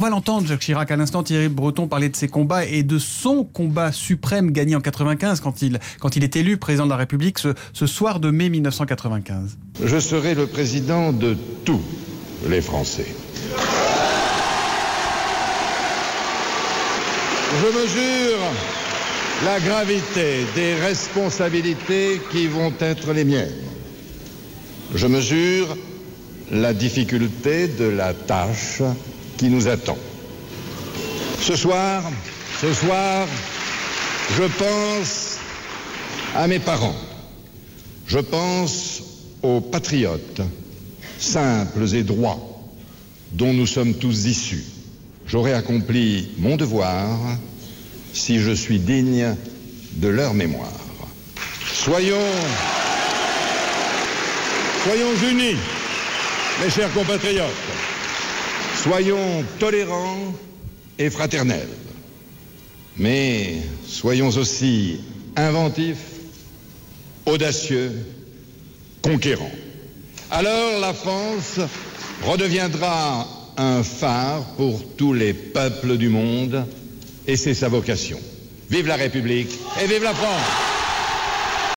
On va l'entendre, Jacques Chirac. À l'instant, Thierry Breton parlait de ses combats et de son combat suprême gagné en 95 quand il, quand il est élu président de la République ce, ce soir de mai 1995. Je serai le président de tous les Français. Je mesure la gravité des responsabilités qui vont être les miennes. Je mesure la difficulté de la tâche qui nous attend. Ce soir, ce soir, je pense à mes parents. Je pense aux patriotes, simples et droits, dont nous sommes tous issus. J'aurai accompli mon devoir si je suis digne de leur mémoire. Soyons, soyons unis, mes chers compatriotes. Soyons tolérants et fraternels. Mais soyons aussi inventifs, audacieux, conquérants. Alors la France redeviendra un phare pour tous les peuples du monde et c'est sa vocation. Vive la République et vive la France